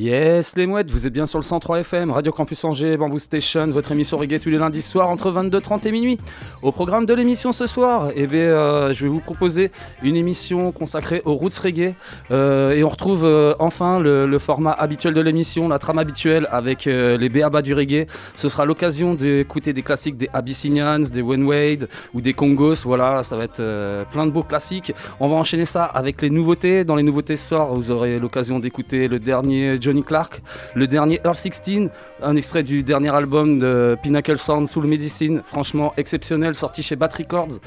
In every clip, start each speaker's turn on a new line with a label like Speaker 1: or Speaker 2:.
Speaker 1: Yes, les mouettes, vous êtes bien sur le 103 FM, Radio Campus Angers, Bamboo Station, votre émission reggae tous les lundis soirs entre 22h30 et minuit. Au programme de l'émission ce soir, eh bien, euh, je vais vous proposer une émission consacrée aux roots reggae. Euh, et on retrouve euh, enfin le, format habituel de l'émission, la trame habituelle avec les béabas du reggae. Ce sera l'occasion d'écouter des classiques des Abyssinians, des Wayne Wade ou des Congos. Voilà, ça va être plein de beaux classiques. On va enchaîner ça avec les nouveautés. Dans les nouveautés ce soir, vous aurez l'occasion d'écouter le dernier Johnny Clark, le dernier Earl 16, un extrait du dernier album de Pinnacle Sound Soul Medicine, franchement exceptionnel, sorti chez Bat Records.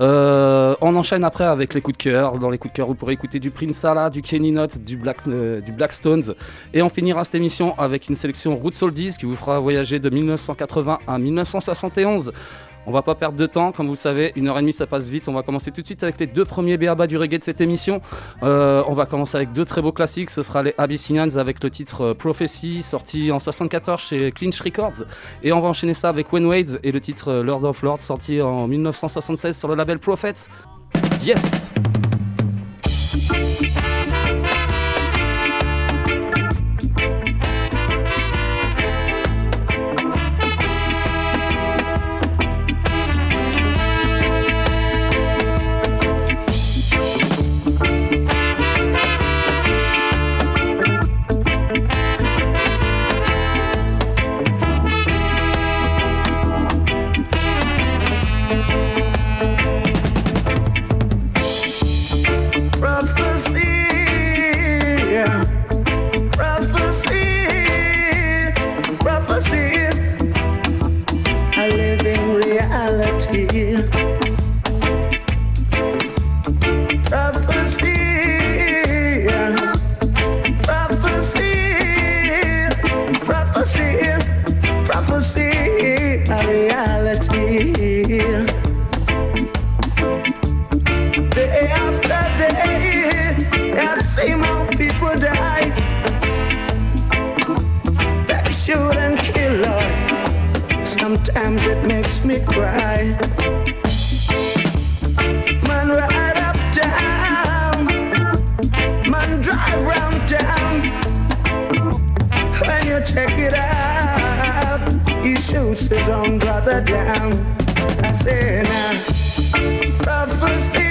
Speaker 1: Euh, on enchaîne après avec les coups de cœur. Dans les coups de cœur, vous pourrez écouter du Prince Sala, du Kenny Notes, du Black, euh, Stones. Et on finira cette émission avec une sélection Roots Oldies qui vous fera voyager de 1980 à 1971. On va pas perdre de temps, comme vous le savez, une heure et demie ça passe vite. On va commencer tout de suite avec les deux premiers BABA du reggae de cette émission. Euh, on va commencer avec deux très beaux classiques. Ce sera les Abyssinians avec le titre euh, Prophecy, sorti en 74 chez Clinch Records. Et on va enchaîner ça avec Wayne Wade et le titre euh, Lord of Lords, sorti en 1976 sur le label Prophets. Yes!
Speaker 2: Me cry. Man, ride up down. Man, drive round town. When you check it out, he shoots his own brother down. I say now. Prophecy,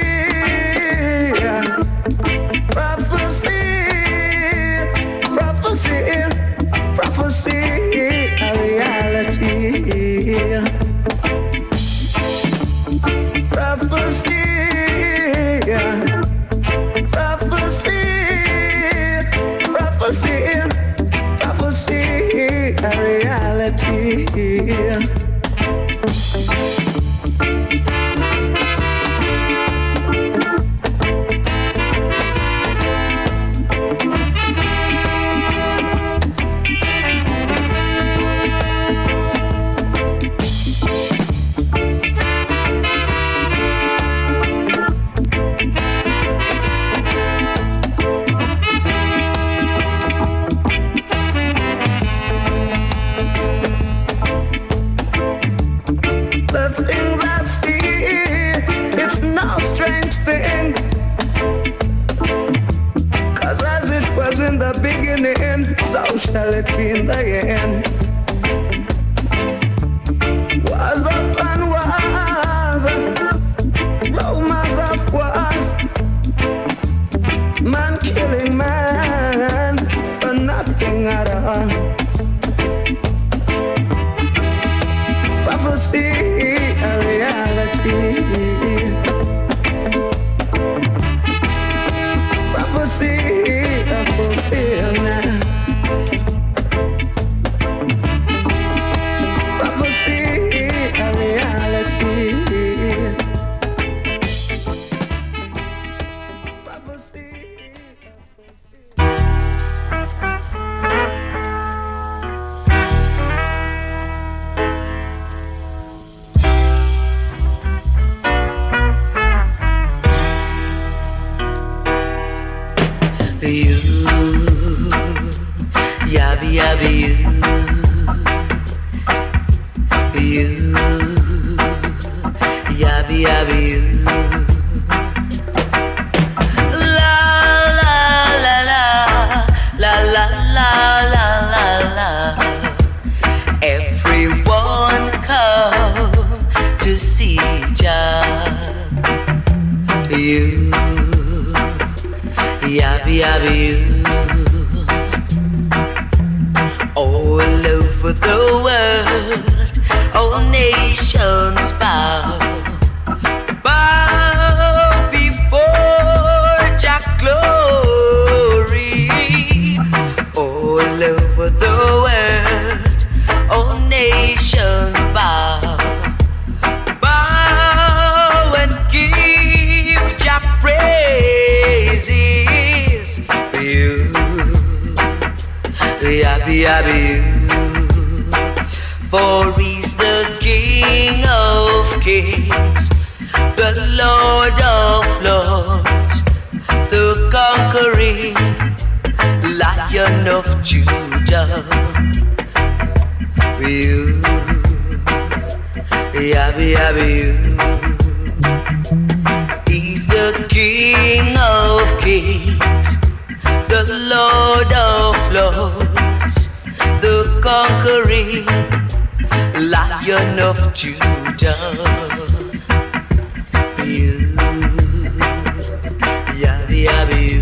Speaker 3: yabby yabby you. All over the world, all nations. Bow you. For he's the King of kings, the Lord of lords, the conquering Lion of Judah. You, yabby yabby you. Conquering Lion of Judah. You, yabby yabby you.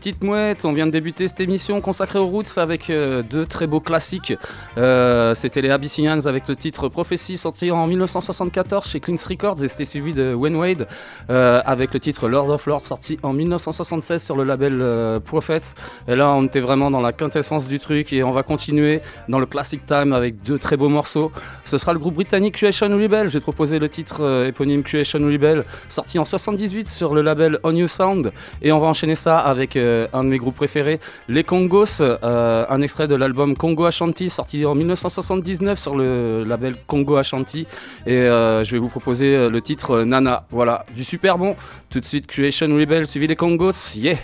Speaker 1: Petites mouettes, on vient de débuter cette émission consacrée aux roots avec euh, deux très beaux classiques. Euh, c'était les Abyssinians avec le titre Prophecy sorti en 1974 chez Cleans Records et c'était suivi de Wayne Wade euh, avec le titre Lord of Lords sorti en 1976 sur le label Prophets. Et là, on était vraiment dans la quintessence du truc et on va continuer dans le classic time avec deux très beaux morceaux. Ce sera le groupe britannique Creation Rebel. J'ai proposé le titre éponyme Creation Rebel sorti en 78 sur le label On You Sound et on va enchaîner ça avec euh, un de mes groupes préférés, les Congos, euh, un extrait de l'album Congo Ashanti sorti en 1979 sur le label Congo Ashanti. Et euh, je vais vous proposer le titre Nana. Voilà, du super bon. Tout de suite, Creation Rebel suivi les Congos. Yeah!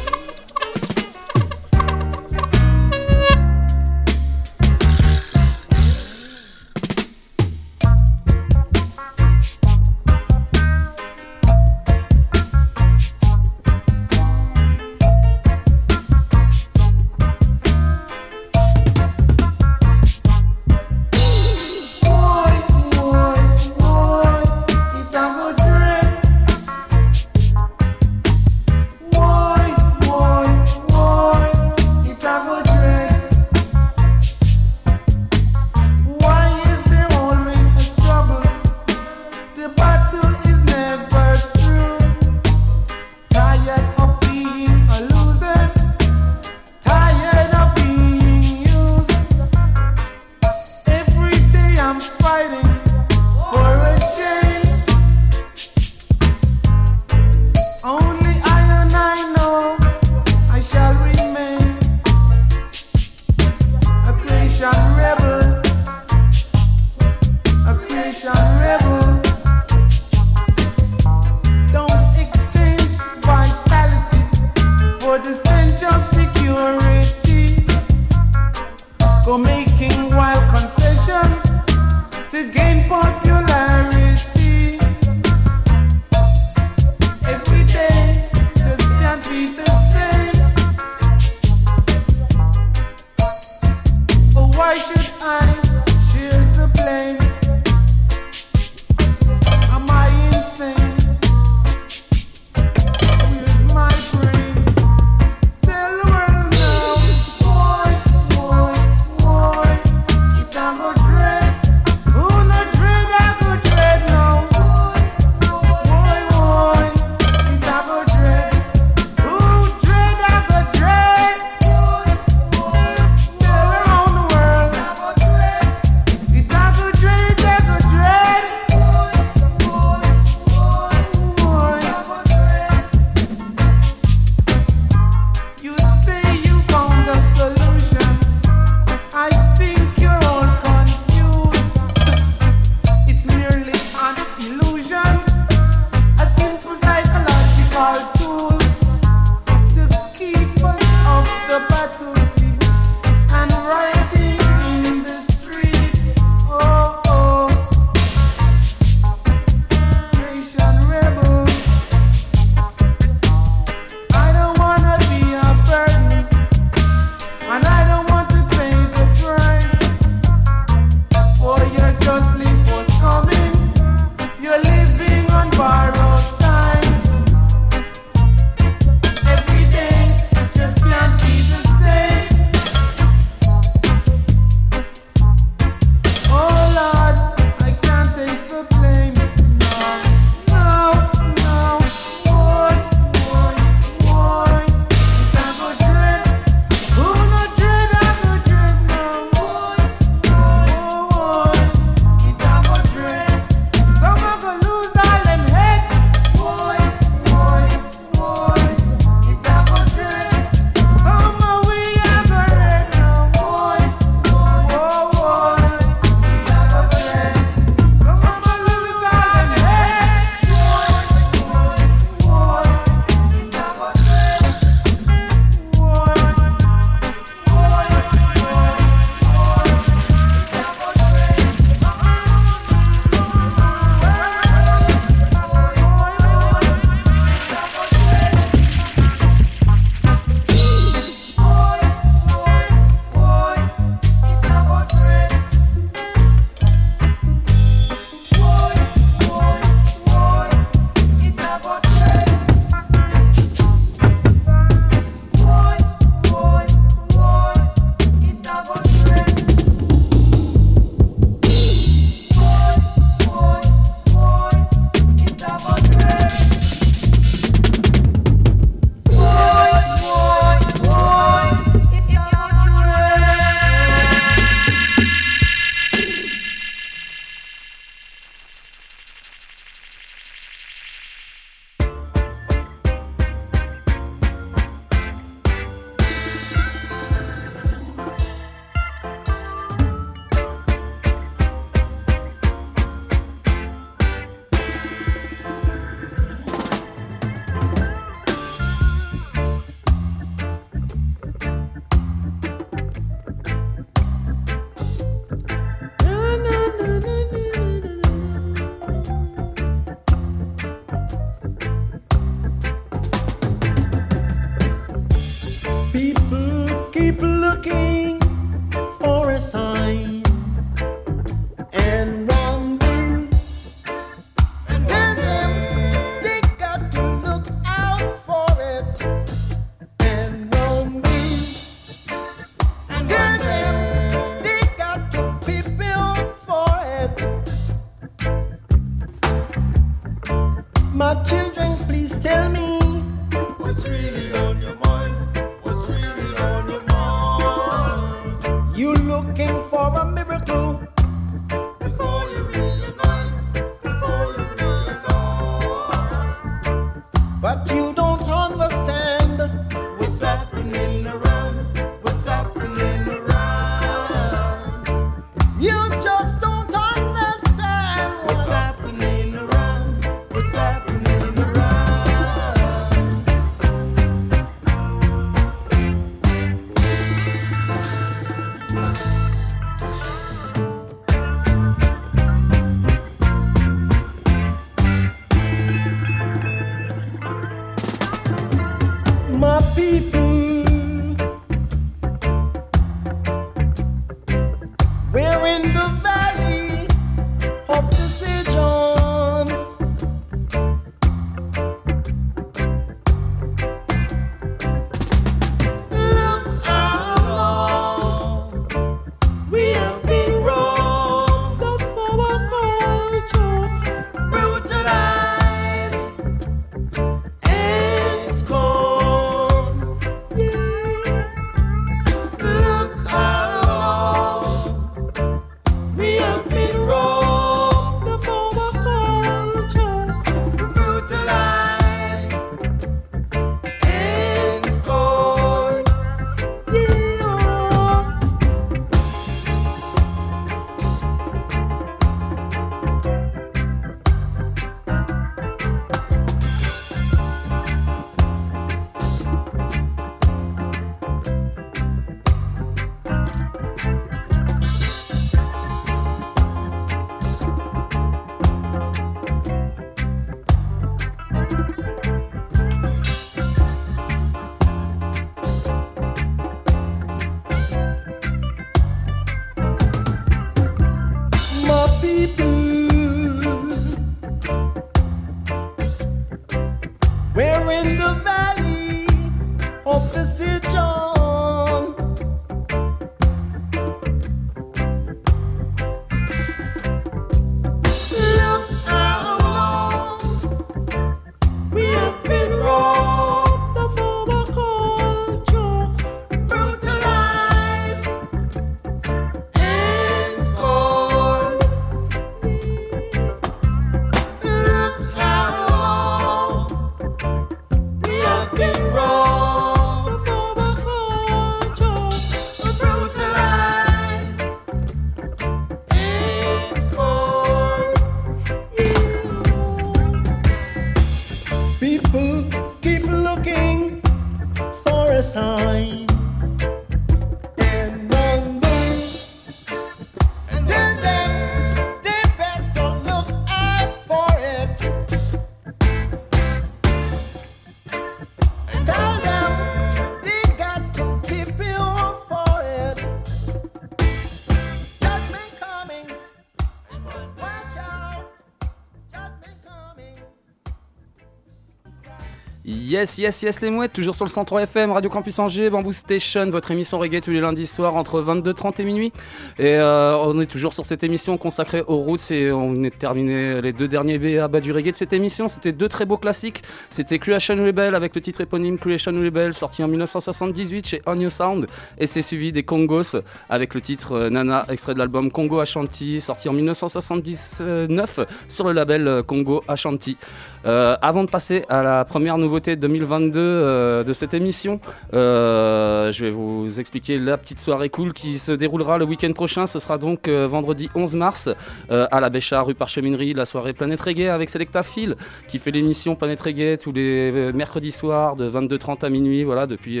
Speaker 1: Yes, yes, yes, les mouettes, toujours sur le 103 FM, Radio Campus Angers, Bamboo Station, votre émission reggae tous les lundis soirs entre 22h30 et minuit. Et euh, on est toujours sur cette émission consacrée aux roots et on est terminé les deux derniers BA du reggae de cette émission. C'était deux très beaux classiques. C'était Creation Rebel avec le titre éponyme Creation Rebel, sorti en 1978 chez On Your Sound. Et c'est suivi des Congos avec le titre euh, Nana, extrait de l'album Congo Ashanti, sorti en 1979 sur le label euh, Congo Ashanti. Avant de passer à la première nouveauté 2022 euh, de cette émission, euh, je vais vous expliquer la petite soirée cool qui se déroulera le week-end prochain. Ce sera donc euh, vendredi 11 mars à la Béchard, rue Parcheminerie, la soirée Planète Reggae avec Selecta Phil qui fait l'émission Planète Reggae tous les mercredis soirs de 22h30 à minuit, voilà, depuis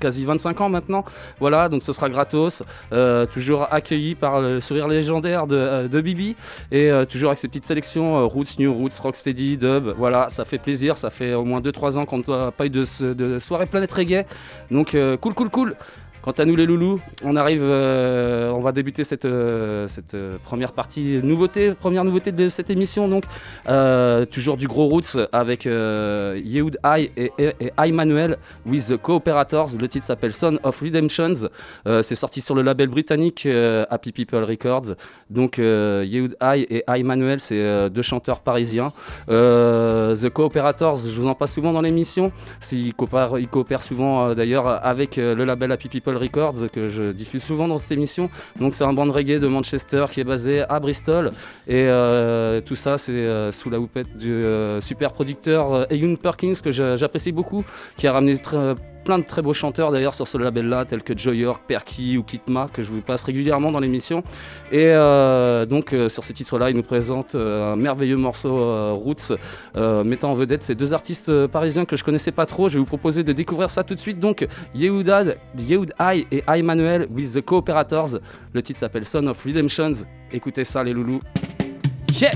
Speaker 1: quasi 25 ans maintenant. Voilà, donc ce sera gratos, toujours accueilli par le sourire légendaire de, de Bibi et toujours avec ses petites sélections Roots, New Roots, Rocksteady, Dub. Voilà, ça fait plaisir. Ça fait au moins 2-3 ans qu'on n'a pas eu de, de soirée Planète Reggae. Donc euh, cool, cool, cool. Quant à nous les loulous, on arrive, euh, on va débuter cette, euh, euh, première partie nouveauté, première nouveauté de cette émission donc toujours du gros roots avec Yehoud I et, et, Manuel with the Co-Operators. Le titre s'appelle Son of Redemptions. C'est sorti sur le label britannique Happy People Records. Donc Yehoud I et I Manuel, c'est deux chanteurs parisiens. The Co-Operators, je vous en passe souvent dans l'émission. Ils coopèrent, ils coopèrent souvent d'ailleurs avec le label Happy People Records que je diffuse souvent dans cette émission. Donc c'est un band reggae de Manchester qui est basé à Bristol et euh, tout ça c'est euh, sous la houpette du euh, super producteur Ewan Perkins que j'apprécie beaucoup, qui a ramené très- plein de très beaux chanteurs d'ailleurs sur ce label-là, tels que Joy York, Perky ou Kitma, que je vous passe régulièrement dans l'émission. Et euh, donc euh, sur ce titre-là, il nous présente euh, un merveilleux morceau Roots, mettant en vedette ces deux artistes parisiens que je connaissais pas trop. Je vais vous proposer de découvrir ça tout de suite. Donc Yehoud I et I Manuel with the Co-Operators. Le titre s'appelle Son of Redemptions. Écoutez ça les loulous. Yeah!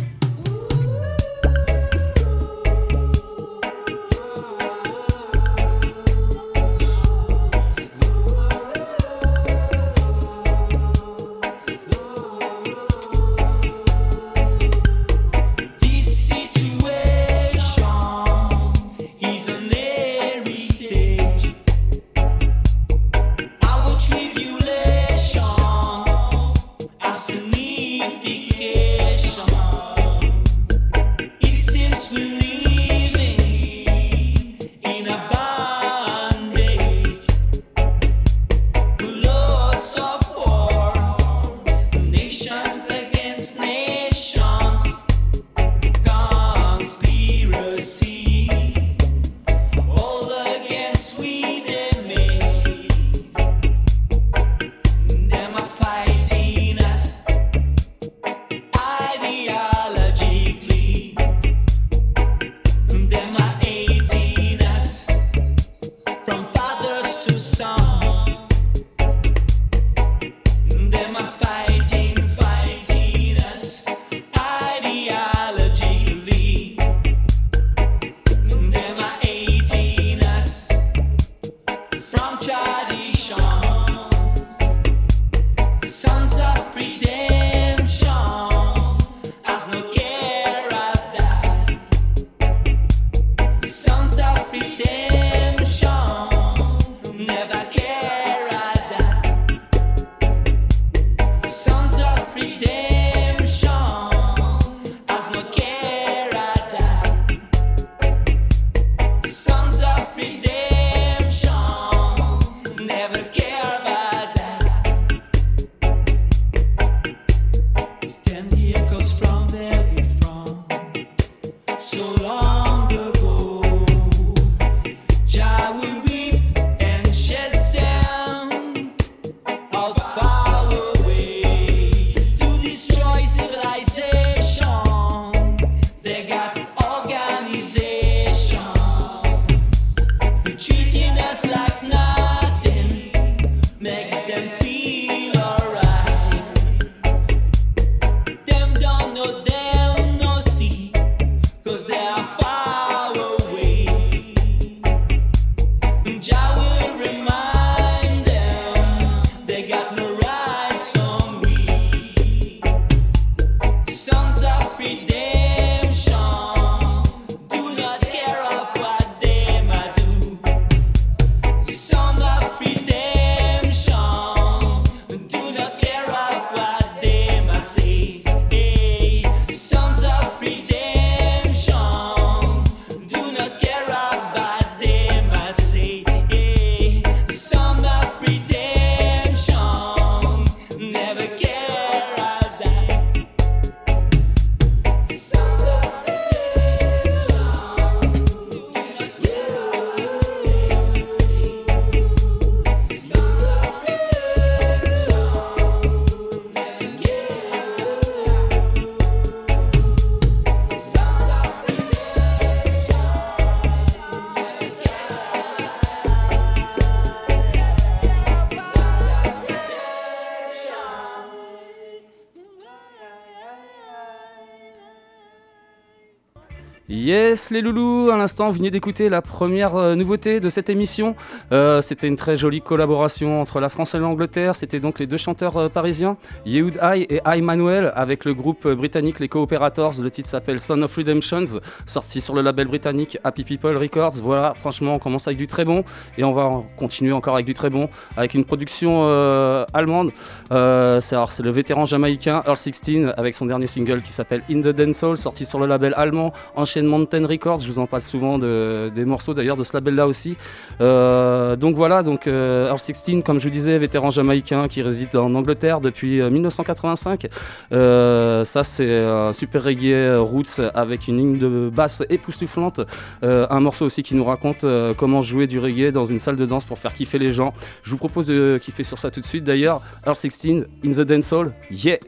Speaker 1: Les loulous, à l'instant, vous venez d'écouter la première euh, nouveauté de cette émission. Euh, C'était une très jolie collaboration entre la France et l'Angleterre. C'était donc les deux chanteurs euh, parisiens, Yehoud High et High Manuel, avec le groupe britannique les Cooperators. Le titre s'appelle Son of Redemptions, sorti sur le label britannique Happy People Records. Voilà, franchement, on commence avec du très bon et on va continuer encore avec du très bon, avec une production allemande. C'est le vétéran jamaïcain Earl 16 avec son dernier single qui s'appelle In the Dance Soul, sorti sur le label allemand Enchaînement Mountain Je vous en passe souvent de- des morceaux d'ailleurs de ce label-là aussi. Euh, donc voilà, donc euh, Earl 16, comme je vous disais, vétéran jamaïcain qui réside en Angleterre depuis euh, 1985. Euh, ça, c'est un super reggae roots avec une ligne de basse époustouflante. Un morceau aussi qui nous raconte comment jouer du reggae dans une salle de danse pour faire kiffer les gens. Je vous propose de kiffer sur ça tout de suite. D'ailleurs, Earl 16,
Speaker 4: In the Dance Hall, yeah!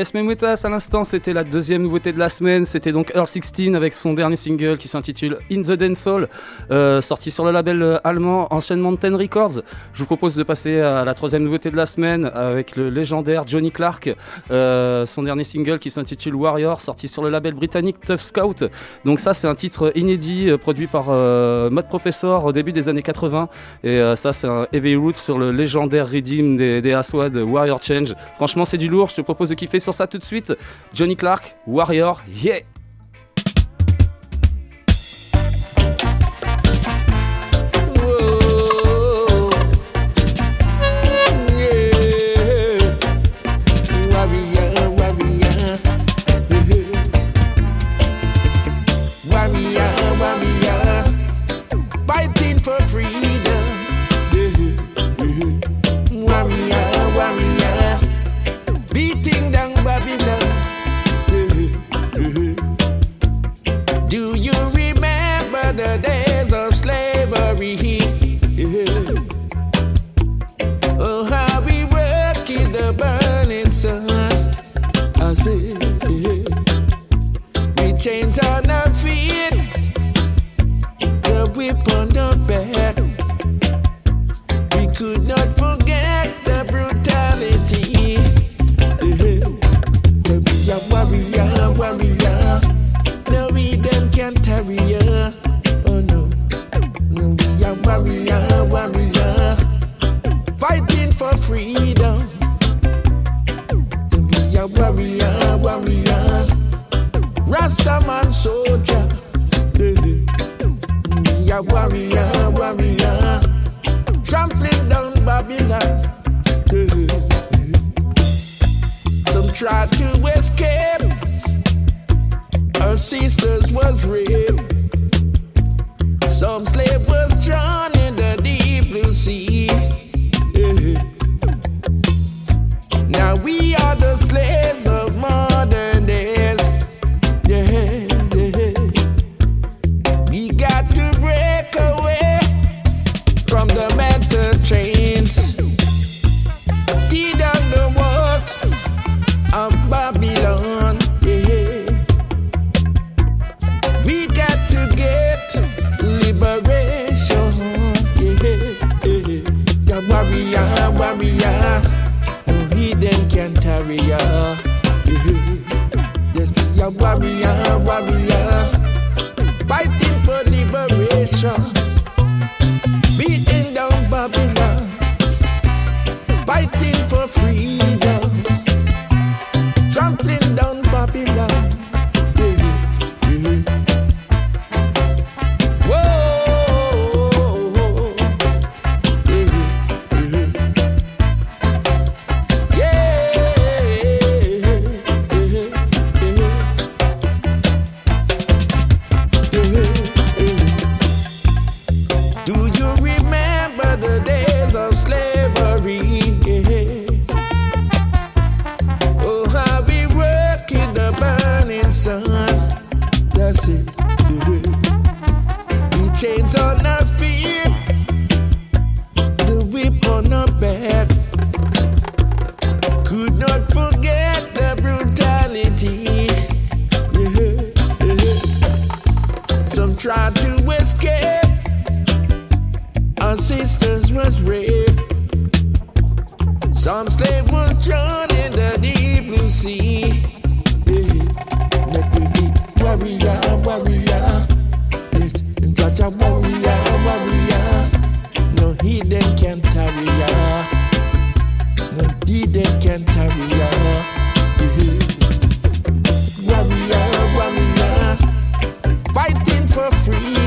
Speaker 4: Yes
Speaker 2: Memutas, à l'instant, c'était la deuxième nouveauté de la semaine. C'était donc Earl 16 avec son dernier single qui s'intitule In the Dance Hall, euh, sorti sur le label euh, allemand Ancient Mountain Records. Je vous propose de passer à la troisième nouveauté de la semaine avec le légendaire Johnny Clark, euh, son dernier single qui s'intitule Warrior, sorti sur le label britannique Tough Scout. Donc ça, c'est un titre inédit euh, produit par euh, Mode Professor au début des années 80. Et euh, ça, c'est un Heavy Roots sur le légendaire Redeem des, des Aswad, Warrior Change. Franchement, c'est du lourd. Je te propose de kiffer sur ça tout de suite. Johnny Clark, Warrior, yeah!
Speaker 5: Burning sun. That's it. We chains on our feet, the whip on our back. Could not forget the brutality. Some tried to escape. Our sisters was raped. Some slave was drawn in the deep blue sea. Warrior, warrior. Warrior. No can. No can. Warrior, warrior. Fighting for freedom.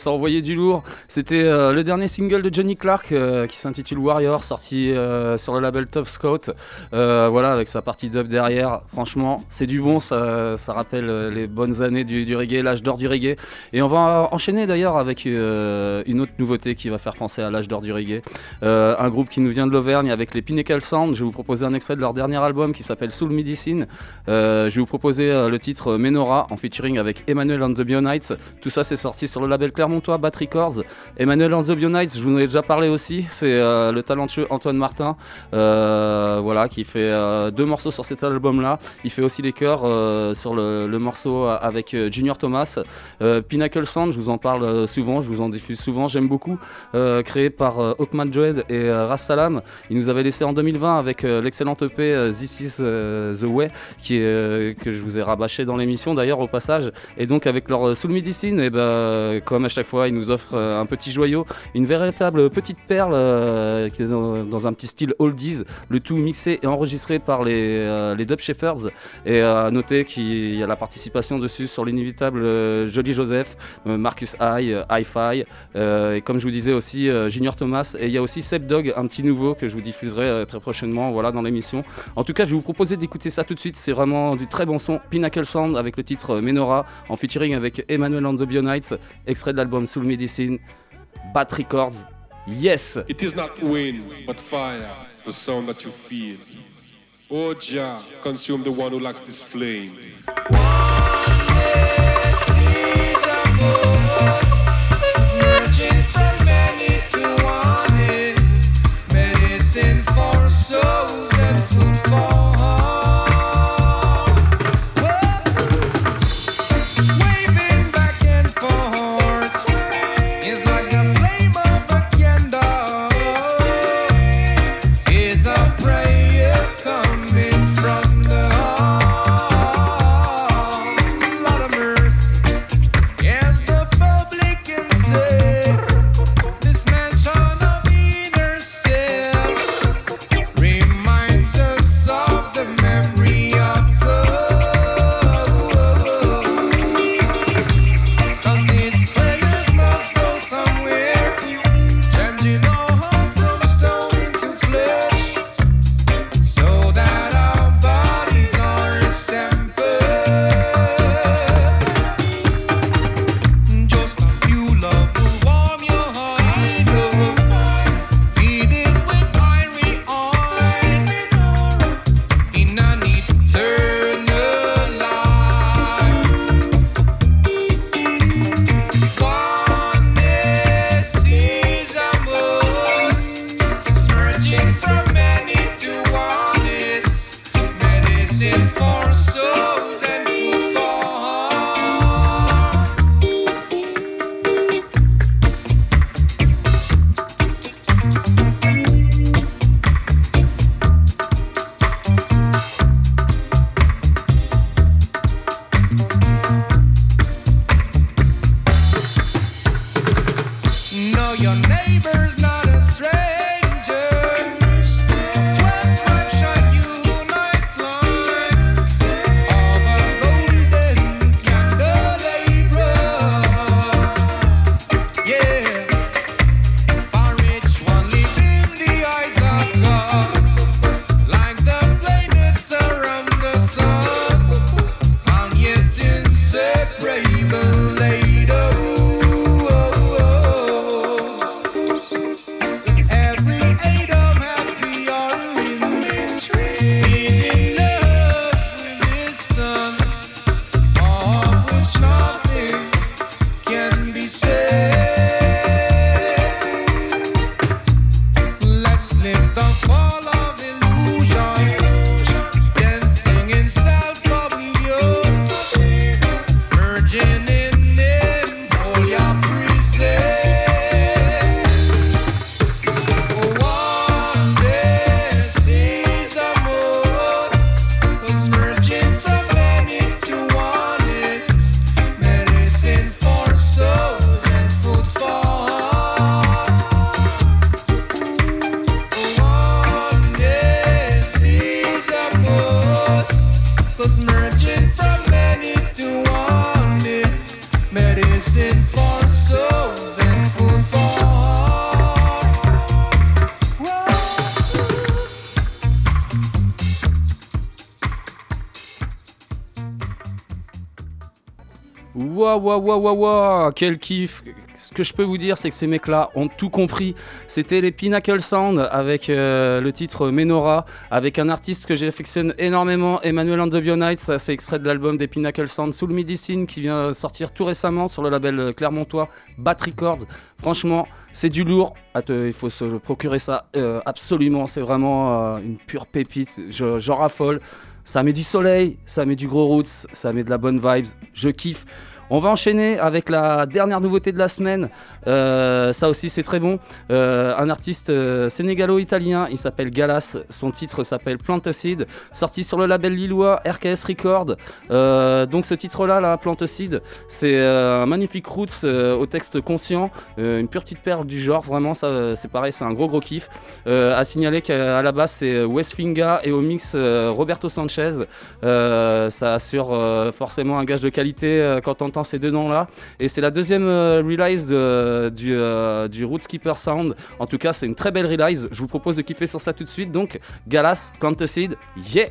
Speaker 1: Ça envoyait du lourd. C'était euh, le dernier single de Johnny Clark euh, qui s'intitule Warrior, sorti euh, sur le label Tough Scout. Voilà, avec sa partie dub derrière. Franchement, c'est du bon, ça, rappelle les bonnes années du, reggae, l'âge d'or du reggae. Et on va enchaîner d'ailleurs avec une autre nouveauté qui va faire penser à l'âge d'or du reggae. Un groupe qui nous vient de l'Auvergne avec les Pinnacle Sound. Je vais vous proposer un extrait de leur dernier album qui s'appelle Soul Medicine. Je vais vous proposer le titre Menora en featuring avec Emmanuel and the Bionites. Tout ça, c'est sorti sur le label Clermontois Bat Records. Emmanuel and the je vous en ai déjà parlé aussi. C'est euh, le talentueux Antoine Martin, euh, voilà, qui fait euh, deux morceaux sur cet album-là. Il fait aussi les chœurs sur le, morceau avec Junior Thomas. Pinnacle Sound, je vous en parle souvent, je vous en diffuse souvent. J'aime beaucoup, créé par Hawkman Dread et euh, Ras Salam. Il nous avait laissé en 2020 avec l'excellente EP This Is The Way, que je vous ai rabâché dans l'émission d'ailleurs au passage. Et donc avec leur Soul Medicine, et ben, comme à chaque fois, ils nous offrent un petit joyau, une véritable petite perle euh, qui est dans, un petit style oldies, le tout mixé et enregistré par les, euh, les Dub. Et euh, à noter qu'il y a la participation dessus sur l'inévitable Jolly Joseph, Marcus High, Hi-Fi, et comme je vous disais aussi Junior Thomas. Et il y a aussi Seb Dog, un petit nouveau que je vous diffuserai très prochainement voilà, dans l'émission. En tout cas, je vais vous proposer d'écouter ça tout de suite. C'est vraiment du très bon son. Pinnacle Sound avec le titre euh, Menora en featuring avec Emmanuel and the Bionites, extrait de l'album Soul Medicine, Bat Records. Yes!
Speaker 6: It is not wind, but fire, the sound that you feel. Oh Jah, consume the one who lacks this flame.
Speaker 7: Merging
Speaker 8: waouh, waouh, waouh, quel kiff. Ce que je peux vous dire, c'est que ces mecs-là ont tout compris. C'était les Pinnacle Sound avec euh, le titre Menora, avec un artiste que j'affectionne énormément, Emmanuel and the Bionites. C'est extrait de l'album des Pinnacle Sound Soul Medicine qui vient sortir tout récemment sur le label euh, Clermontois Bat Records. Franchement, c'est du lourd. Ah, il faut se procurer ça euh, absolument. C'est vraiment une pure pépite. J'en je raffole. Ça met du soleil, ça met du gros roots, ça met de la bonne vibes. Je kiffe. On va enchaîner avec la dernière nouveauté de la semaine, euh, ça aussi, c'est très bon. Euh, un artiste euh, sénégalo-italien, il s'appelle Galas. Son titre s'appelle Planticide, sorti sur le label lillois RKS Record. donc ce titre-là, là, c'est un magnifique roots au texte conscient, une pure petite perle du genre. Vraiment, ça, c'est pareil, c'est un gros gros kiff. à signaler qu'à la base, c'est Westfinga et au mix Roberto Sanchez. Ça assure forcément un gage de qualité quand on entend ces deux noms là. Et c'est la deuxième release de, euh, du, euh, du Rootskeeper Sound. En tout cas, c'est une très belle release. Je vous propose de kiffer sur ça tout de suite. Donc, Galas, Plantaseed, yeah!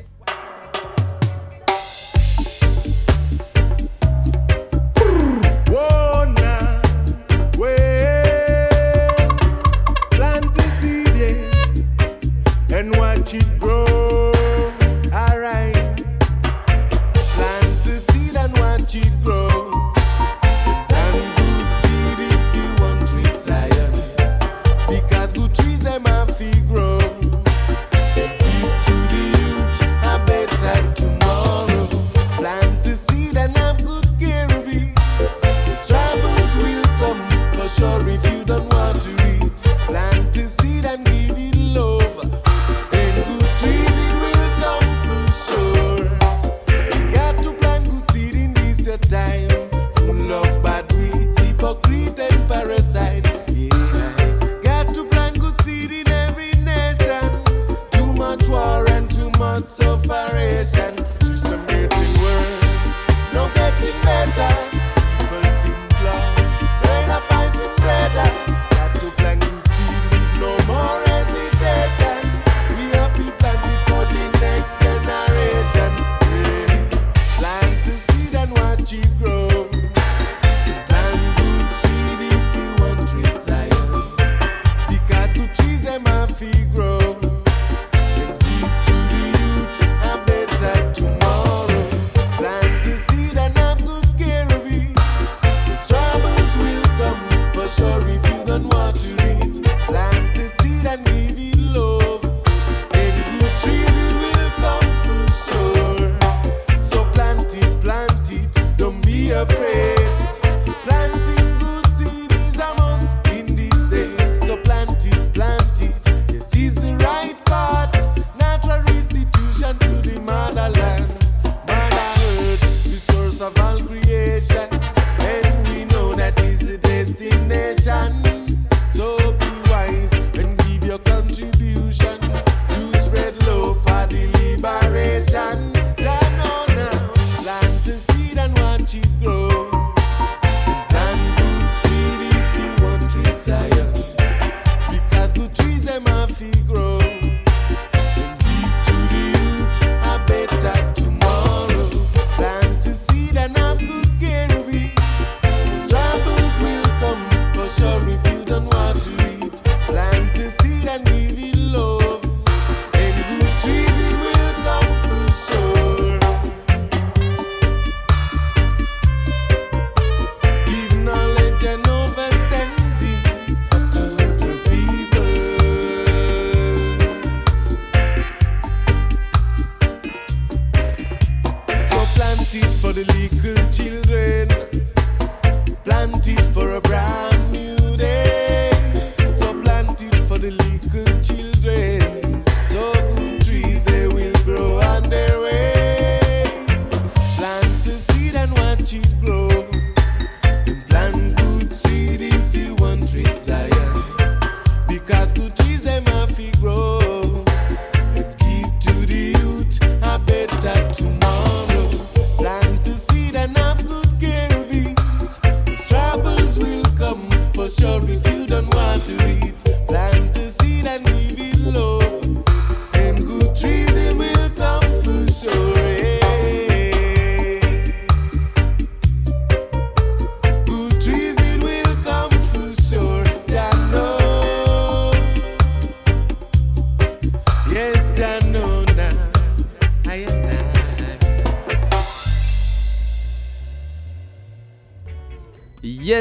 Speaker 9: Children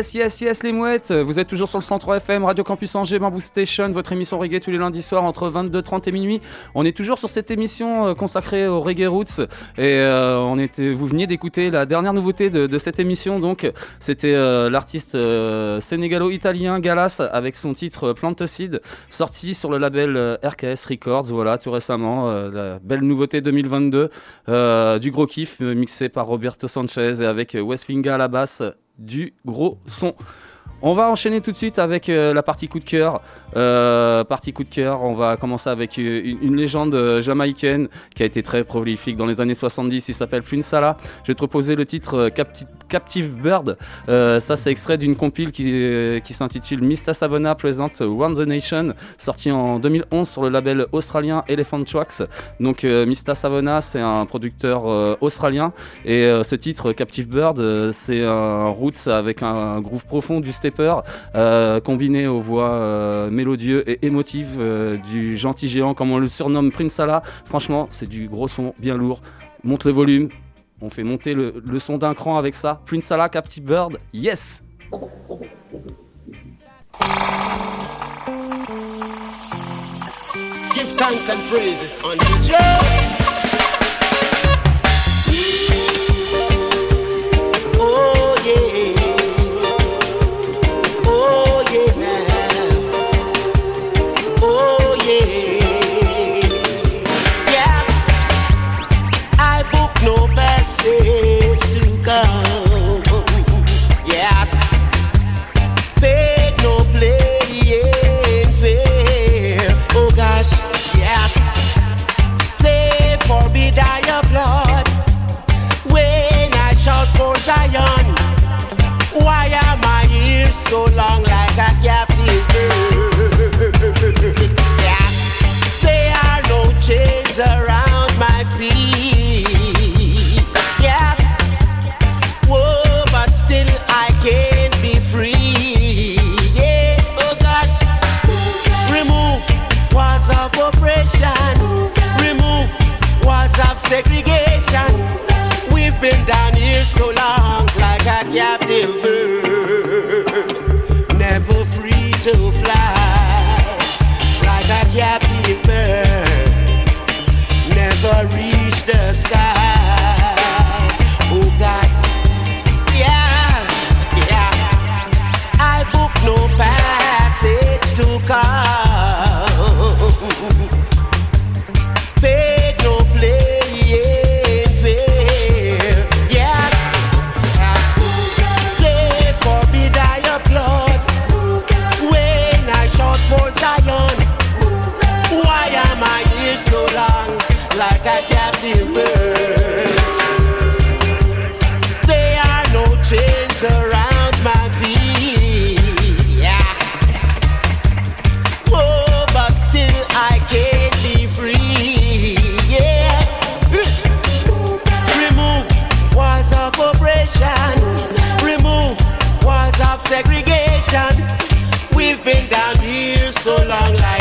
Speaker 1: Yes, yes, yes, les mouettes. Vous êtes toujours sur le 103 FM, Radio Campus Angers, Bamboo Station, votre émission reggae tous les lundis soirs entre 22h30 et minuit. On est toujours sur cette émission euh, consacrée au reggae roots. Et euh, on était, vous veniez d'écouter la dernière nouveauté de, cette émission. Donc, c'était euh, l'artiste sénégalo-italien Galas avec son titre Planticide, sorti sur le label RKS Records. Voilà, tout récemment, la belle nouveauté 2022 euh, du gros kiff mixé par Roberto Sanchez et avec Westfinga à la basse du gros son. On va enchaîner tout de suite avec euh, la partie coup de cœur. Euh, partie coup de cœur, on va commencer avec euh, une, légende euh, jamaïcaine qui a été très prolifique dans les années 70. Il s'appelle Salah. Je vais te proposer le titre Capti- Captive Bird. Ça, c'est extrait d'une compile qui, s'intitule Mista Savona Present One the Nation, sorti en 2011 sur le label australien Elephant Tracks. Donc, Mista Savona, c'est un producteur australien. Et ce titre, Captive Bird, c'est un roots avec un groove profond du euh, combiné aux voix euh, mélodieux et émotives euh, du gentil géant, comme on le surnomme Prince Salah. Franchement, c'est du gros son bien lourd. Monte le volume. On fait monter le, son d'un cran avec ça. Prince Salah, Captive Bird, yes!
Speaker 4: Give thanks and praises so long like a captive bird? Yeah. There are no chains around my feet. Yes. Whoa, but still I can't be free. Yeah, oh gosh. Remove walls of oppression. Remove walls of segregation. We've been down here so long like a captive sky. So long like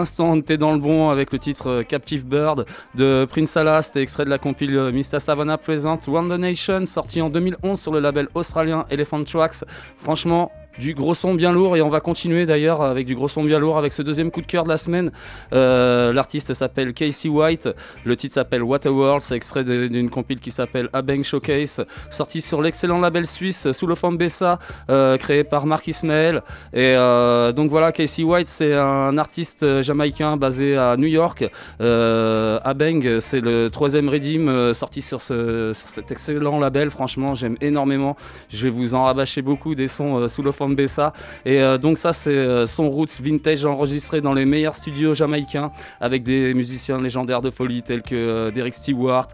Speaker 1: l'instant, t'es dans le bon avec le titre euh, Captive Bird de Prince Alas, c'était extrait de la compile euh, Mr. Savannah Present Wonder Nation, sorti en 2011 sur le label australien Elephant Tracks. Franchement, du gros son bien lourd et on va continuer d'ailleurs avec du gros son bien lourd avec ce deuxième coup de cœur de la semaine. Euh, L'artiste s'appelle Casey White, le titre s'appelle Waterworld, c'est extrait d'une compile qui s'appelle Abeng Showcase, sorti sur l'excellent label suisse sous le Bessa, euh, créé par Mark Ismael. Et euh, donc voilà, Casey White, c'est un artiste jamaïcain basé à New York. Euh, Abeng, c'est le troisième Redeem sorti sur, ce, sur cet excellent label. Franchement, j'aime énormément. Je vais vous en rabâcher beaucoup des sons sous le forme Bessa. Et euh, donc ça, c'est euh, son roots vintage enregistré dans les meilleurs studios jamaïcains avec des musiciens légendaires de folie tels que euh, Derek Stewart,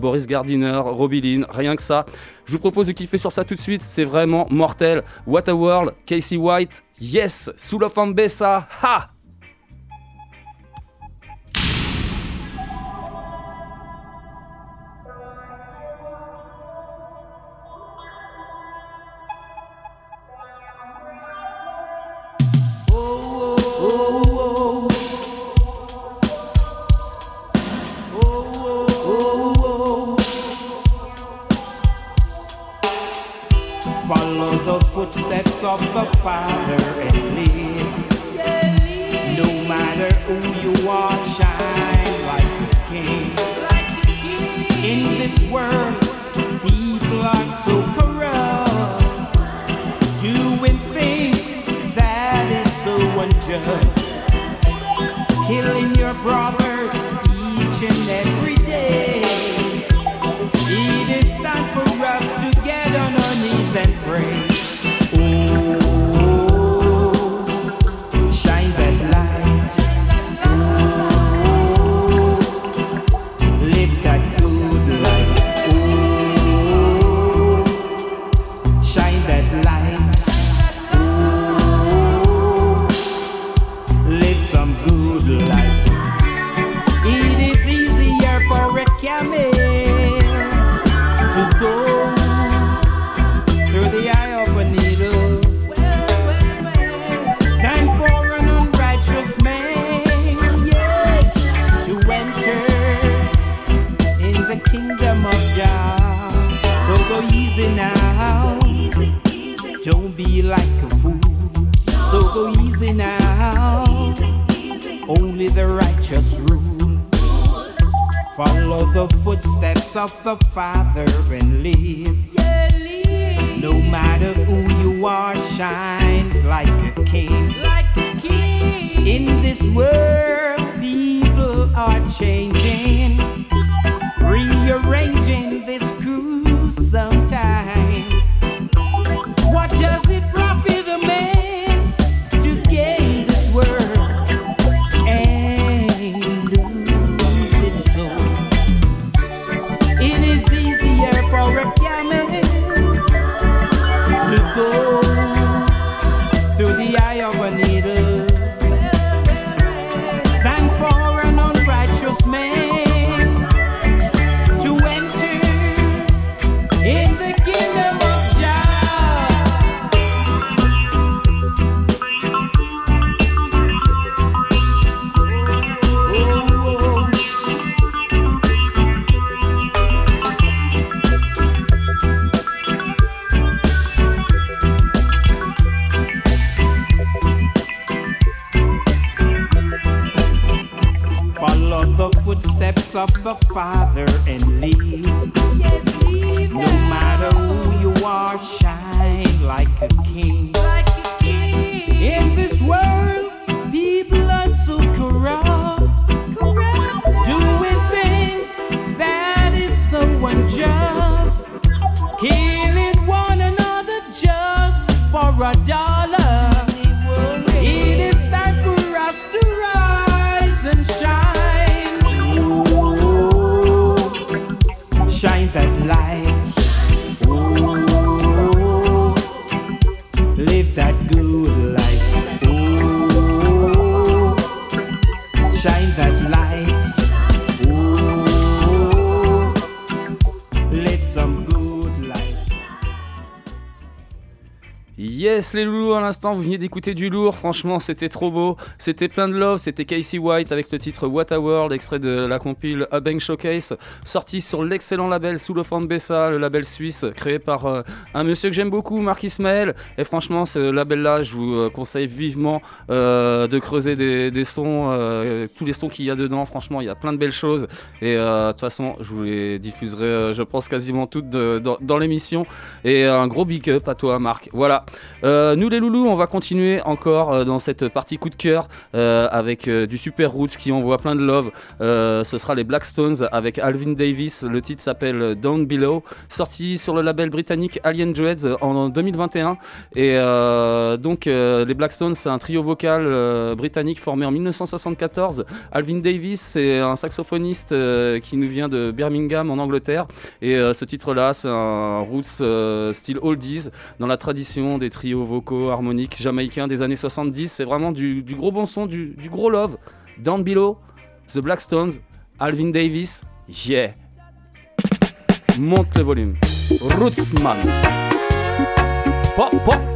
Speaker 1: Boris Gardiner, Robbie Lynn. Rien que ça. Je vous propose de kiffer sur ça tout de suite. C'est vraiment mortel. Waterworld, Casey White, yes, sous le forme Bessa. Ha!
Speaker 10: in.
Speaker 11: L'instant, vous venez d'écouter du lourd. Franchement, c'était trop beau. C'était plein de love. C'était Casey White avec le titre What a World, extrait de la compile A Bang Showcase, sorti sur l'excellent label Sous de Bessa, le label suisse créé par euh, un monsieur que j'aime beaucoup, Marc Ismaël. Et franchement, ce label-là, je vous euh, conseille vivement euh, de creuser des, sons, tous les sons qu'il y a dedans. Franchement, il y a plein de belles choses. Et de toute façon, je vous les diffuserai, je pense, quasiment toutes dans, l'émission. Et un gros big up à toi, Marc. Voilà. Nous les loulous, on va continuer encore euh, dans cette partie coup de cœur euh, avec euh, du Super Roots qui envoie plein de love. Ce sera les Blackstones avec Alvin Davis. Le titre s'appelle Down Below, sorti sur le label britannique Alien Dreads en 2021. Et donc les Blackstones, c'est un trio vocal britannique formé en 1974. Alvin Davis, c'est un saxophoniste qui nous vient de Birmingham en Angleterre. Et ce titre-là, c'est un roots style oldies dans la tradition des trios vocaux jamaïcains des années 70. C'est vraiment du, gros bon son, du, gros love. Down Below, The Blackstones, Alvin Davis, yeah. Monte le volume. Rootsman. Pop.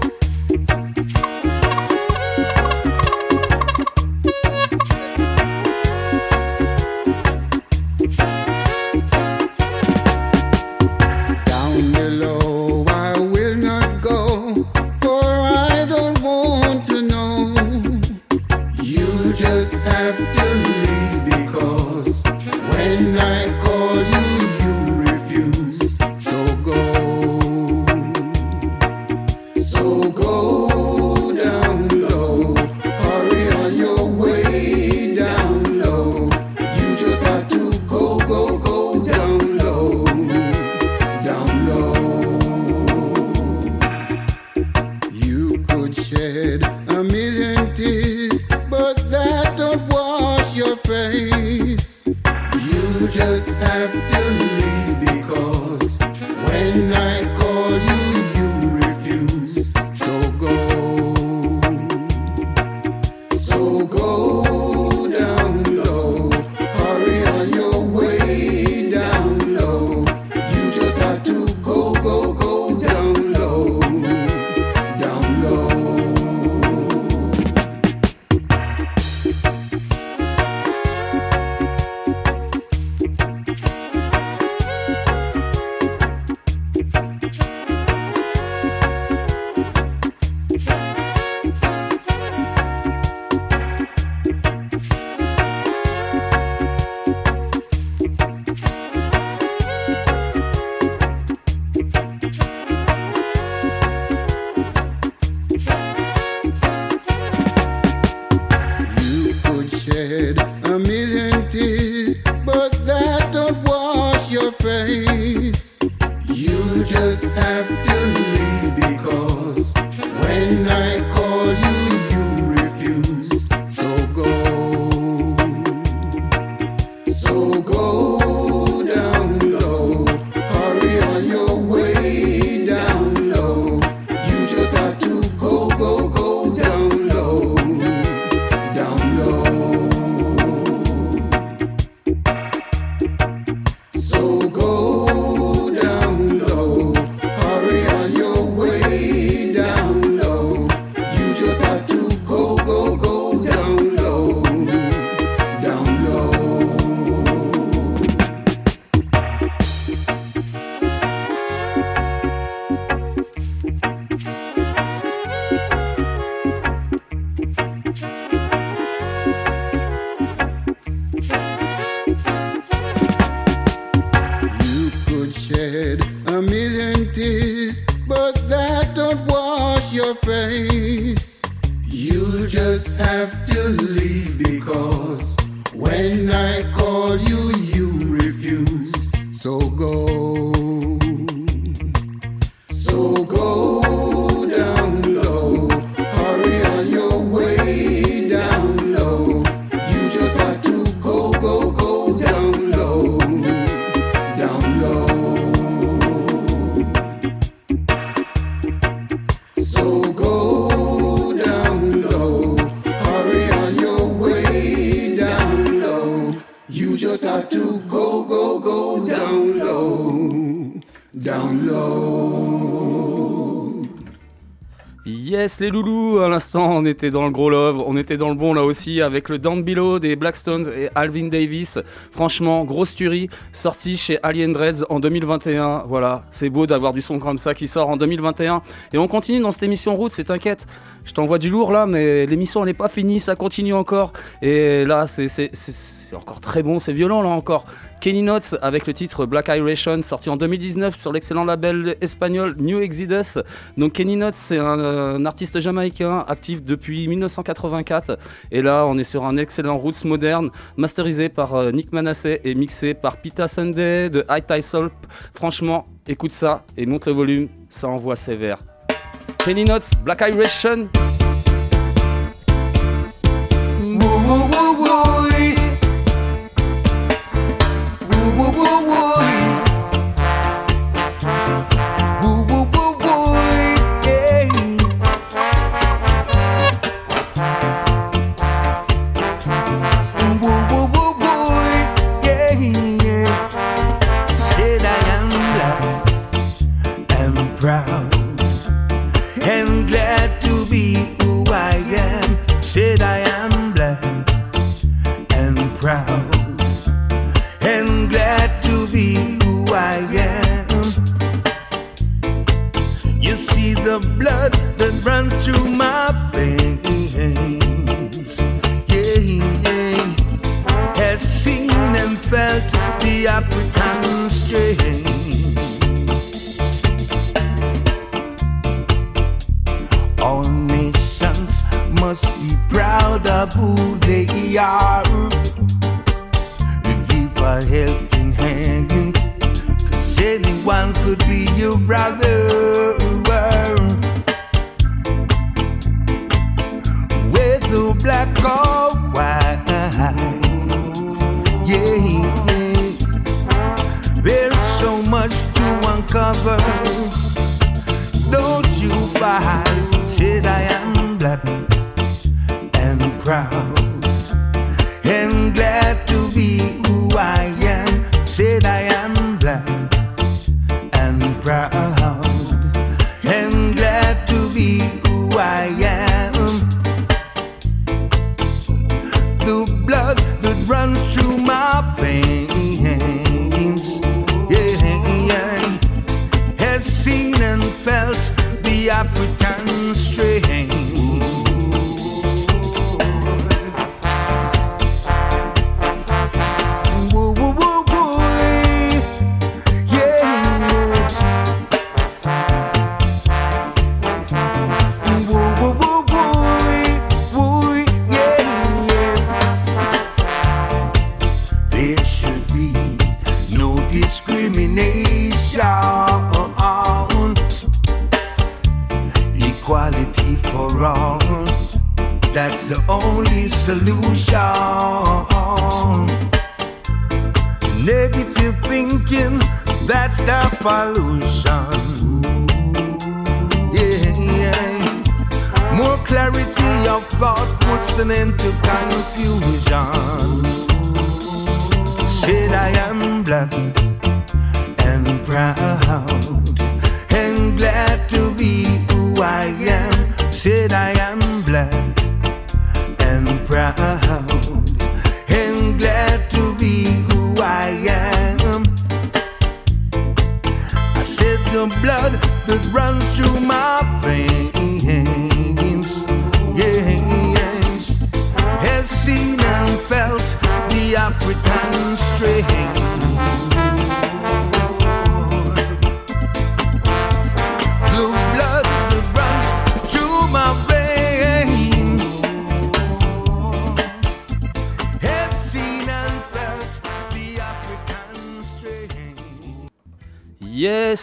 Speaker 12: On
Speaker 1: était dans le gros love, on était dans le bon là aussi avec le Down Below des Blackstones et Alvin Davis. Franchement, grosse tuerie, sorti chez Alien Dreads en 2021. Voilà, c'est beau d'avoir du son comme ça qui sort en 2021. Et on continue dans cette émission route, c'est t'inquiète. Je t'envoie du lourd là, mais l'émission n'est pas finie, ça continue encore. Et là, c'est encore très bon, c'est violent là encore. Kenny Notes avec le titre Black Iration, sorti en 2019 sur l'excellent label espagnol New Exodus. Donc Kenny Notes, c'est un, artiste jamaïcain actif depuis 1984. Et là, on est sur un excellent roots moderne, masterisé par euh, Nick Manasseh et mixé par Pita Sunday de High Tide Soul. Franchement, écoute ça et monte le volume, ça envoie sévère. Kenny Notes, Black Iration.
Speaker 13: Woo woo. Woo the blood that runs through my veins. Yeah, yeah. Has seen and felt the African strain. All nations must be proud of who they are. Give a helping hand, cause anyone could be your brother. Yeah, yeah. There's so much to uncover. Don't you fight? Said I am black and proud and glad to be who I am. Said I am black and proud and glad to be who I am. to my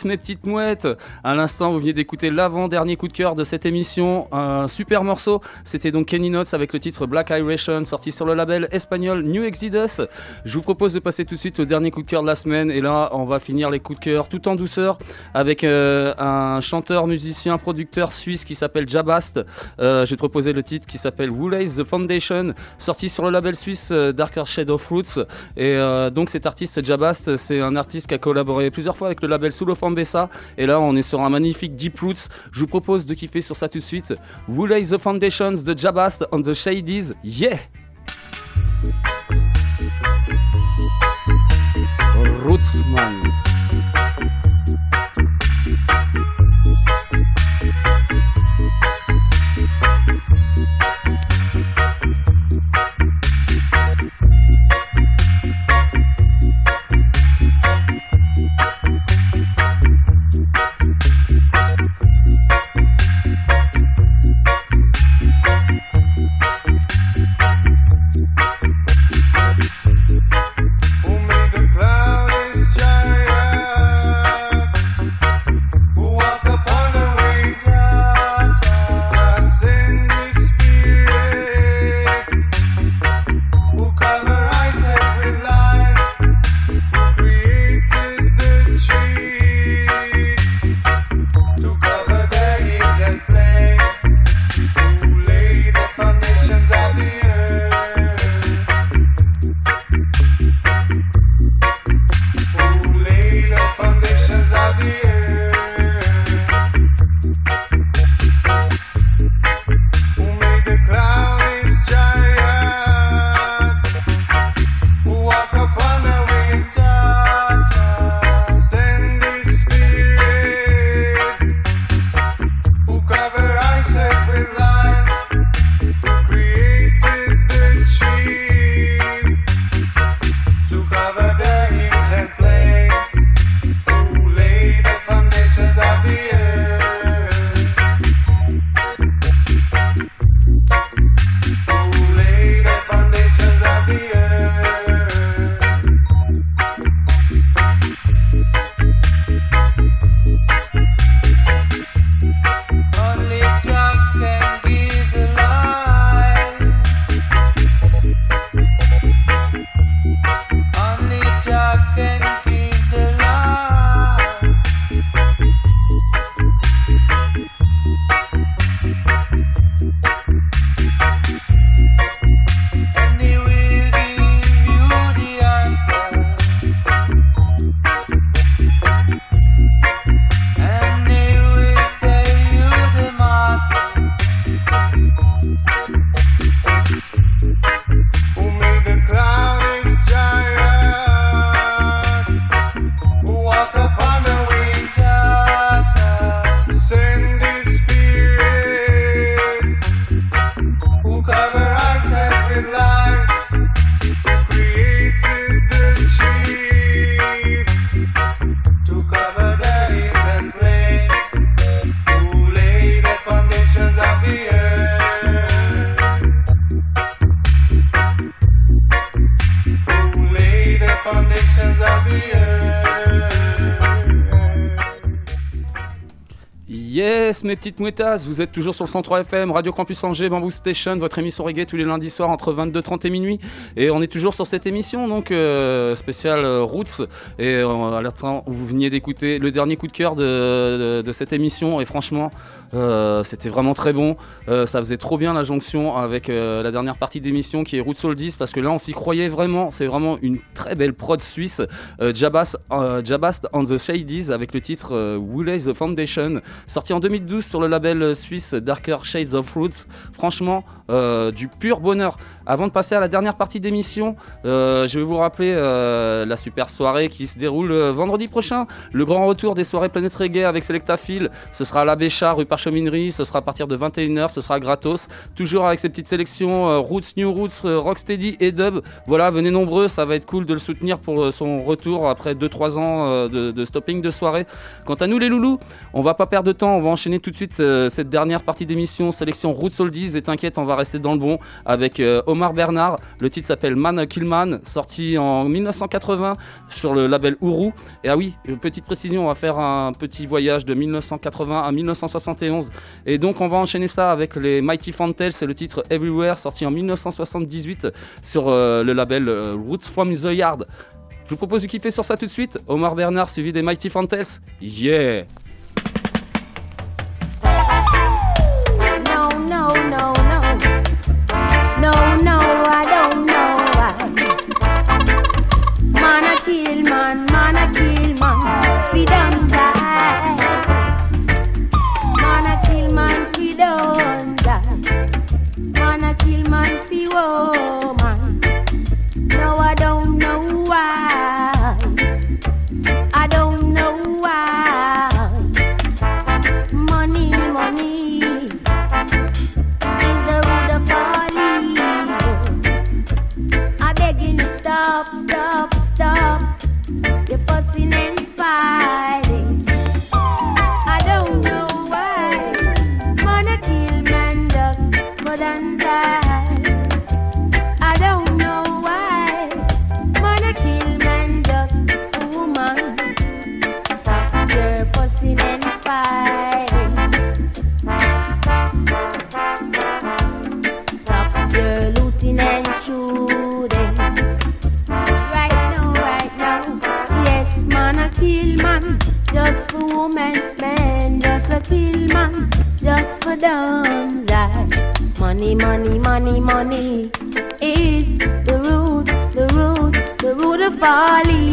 Speaker 1: mes petites mouettes À l'instant, vous venez d'écouter l'avant-dernier coup de cœur de cette émission. Un super morceau. C'était donc Kenny Notes avec le titre Black Iration, sorti sur le label espagnol New Exodus. Je vous propose de passer tout de suite au dernier coup de cœur de la semaine. Et là, on va finir les coups de cœur tout en douceur avec euh, un chanteur, musicien, producteur suisse qui s'appelle Jabast. Euh, je vais te proposer le titre qui s'appelle Woolays The Foundation, sorti sur le label suisse euh, Darker Shade of Roots. Et donc, cet artiste, Jabast, c'est un artiste qui a collaboré plusieurs fois avec le label label Fambessa. Et là, on est sur un magnifique Deep Roots. Je vous propose de kiffer sur ça tout de suite. Who Lay the Foundations de Jabast on the Shadies. Yeah! Rootsman. Yes, mes petites mouettas, vous êtes toujours sur le 103 FM, Radio Campus Angers, Bamboo Station, votre émission reggae tous les lundis soirs entre 22h30 et minuit. Et on est toujours sur cette émission, donc euh, spéciale euh, Roots. Et euh, à l'instant où vous veniez d'écouter le dernier coup de cœur de, cette émission. Et franchement, euh, c'était vraiment très bon. Euh, ça faisait trop bien la jonction avec euh, la dernière partie d'émission qui est Roots Oldies, parce que là on s'y croyait vraiment. C'est vraiment une très belle prod suisse. Euh, Jabast, euh, on the Shadies avec le titre euh, Wooley the Foundation, sorti en 2012 sur le label suisse Darker Shades of Roots. Franchement, euh, du pur bonheur. Avant de passer à la dernière partie d'émission, euh, je vais vous rappeler euh, la super soirée qui se déroule euh, vendredi prochain. Le grand retour des soirées Planète Reggae avec Selecta Phil. Ce sera à la Bécha, rue Parcheminerie. Ce sera à partir de 21h. Ce sera gratos. Toujours avec ces petites sélections Roots, New Roots, Rocksteady et Dub. Voilà, venez nombreux. Ça va être cool de le soutenir pour son retour après 2-3 ans de, stopping de soirée. Quant à nous, les loulous, on va pas perdre de temps. On va enchaîner tout de suite cette dernière partie d'émission, sélection Roots Oldies. Et t'inquiète, on va rester dans le bon avec euh, Omar Bernard. Le titre s'appelle Man Killman, sorti en 1980 sur le label Uru. Et ah oui, petite précision, on va faire un petit voyage de 1980 à 1971. Et donc on va enchaîner ça avec les Mighty Fantels, c'est le titre Everywhere, sorti en 1978 sur euh, le label euh, Roots from the Yard. Je vous propose de kiffer sur ça tout de suite. Omar Bernard suivi des Mighty Fantels. Yeah!
Speaker 14: No, no, I don't know. why. Man a kill man, man a kill man, fi don't die. Man a kill man, fi don't die. Man a kill man, fi won't. man, man, just a kill man, just for dumb that. Money, money, money, money is the root, the root, the root of
Speaker 7: folly.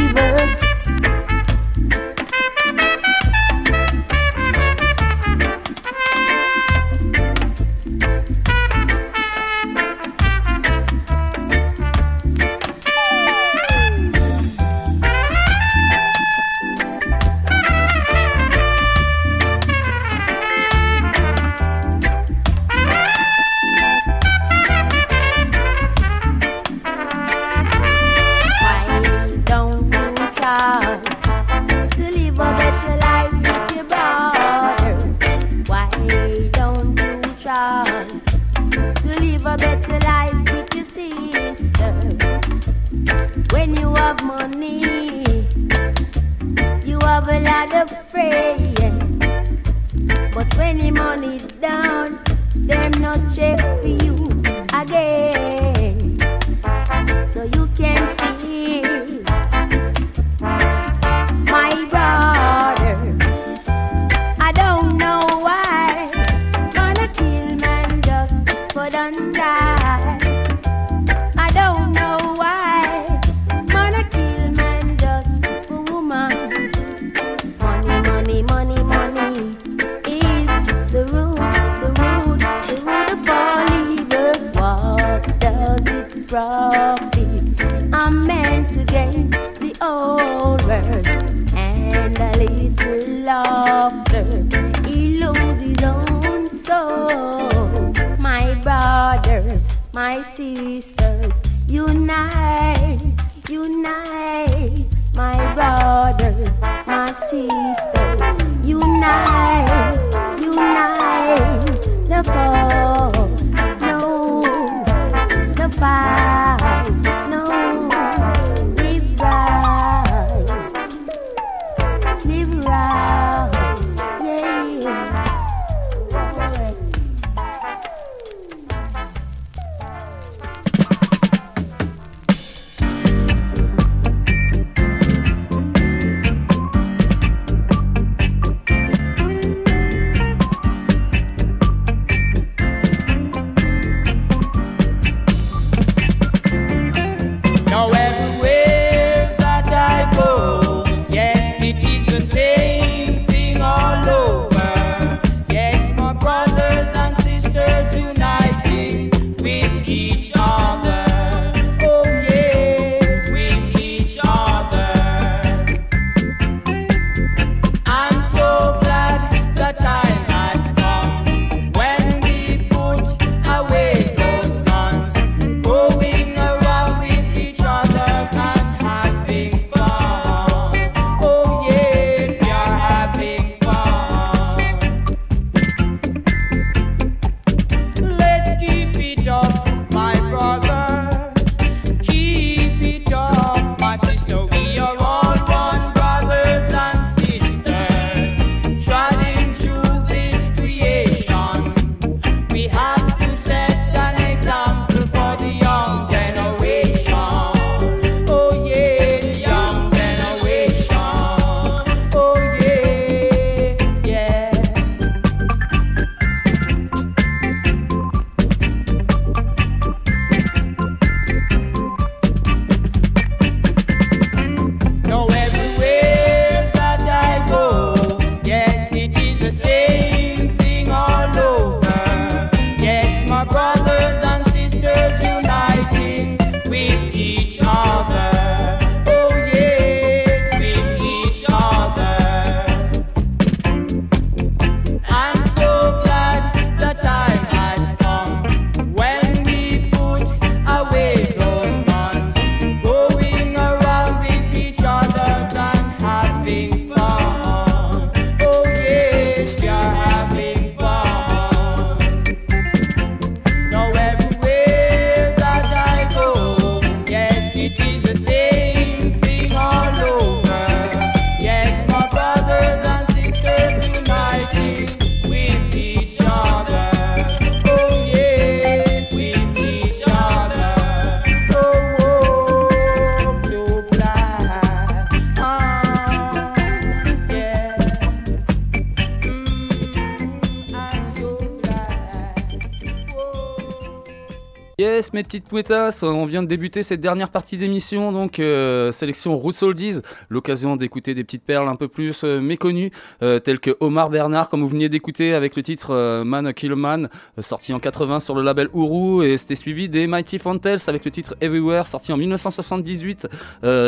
Speaker 7: mes petites pouetas. On vient de débuter cette dernière partie d'émission, donc euh, sélection Roots Oldies, l'occasion d'écouter des petites perles un peu plus euh, méconnues, euh, telles que Omar Bernard, comme vous veniez d'écouter avec le titre Man Kill Man, sorti en 80 sur le label Uru, et c'était suivi des Mighty Fantels avec le titre Everywhere, sorti en 1978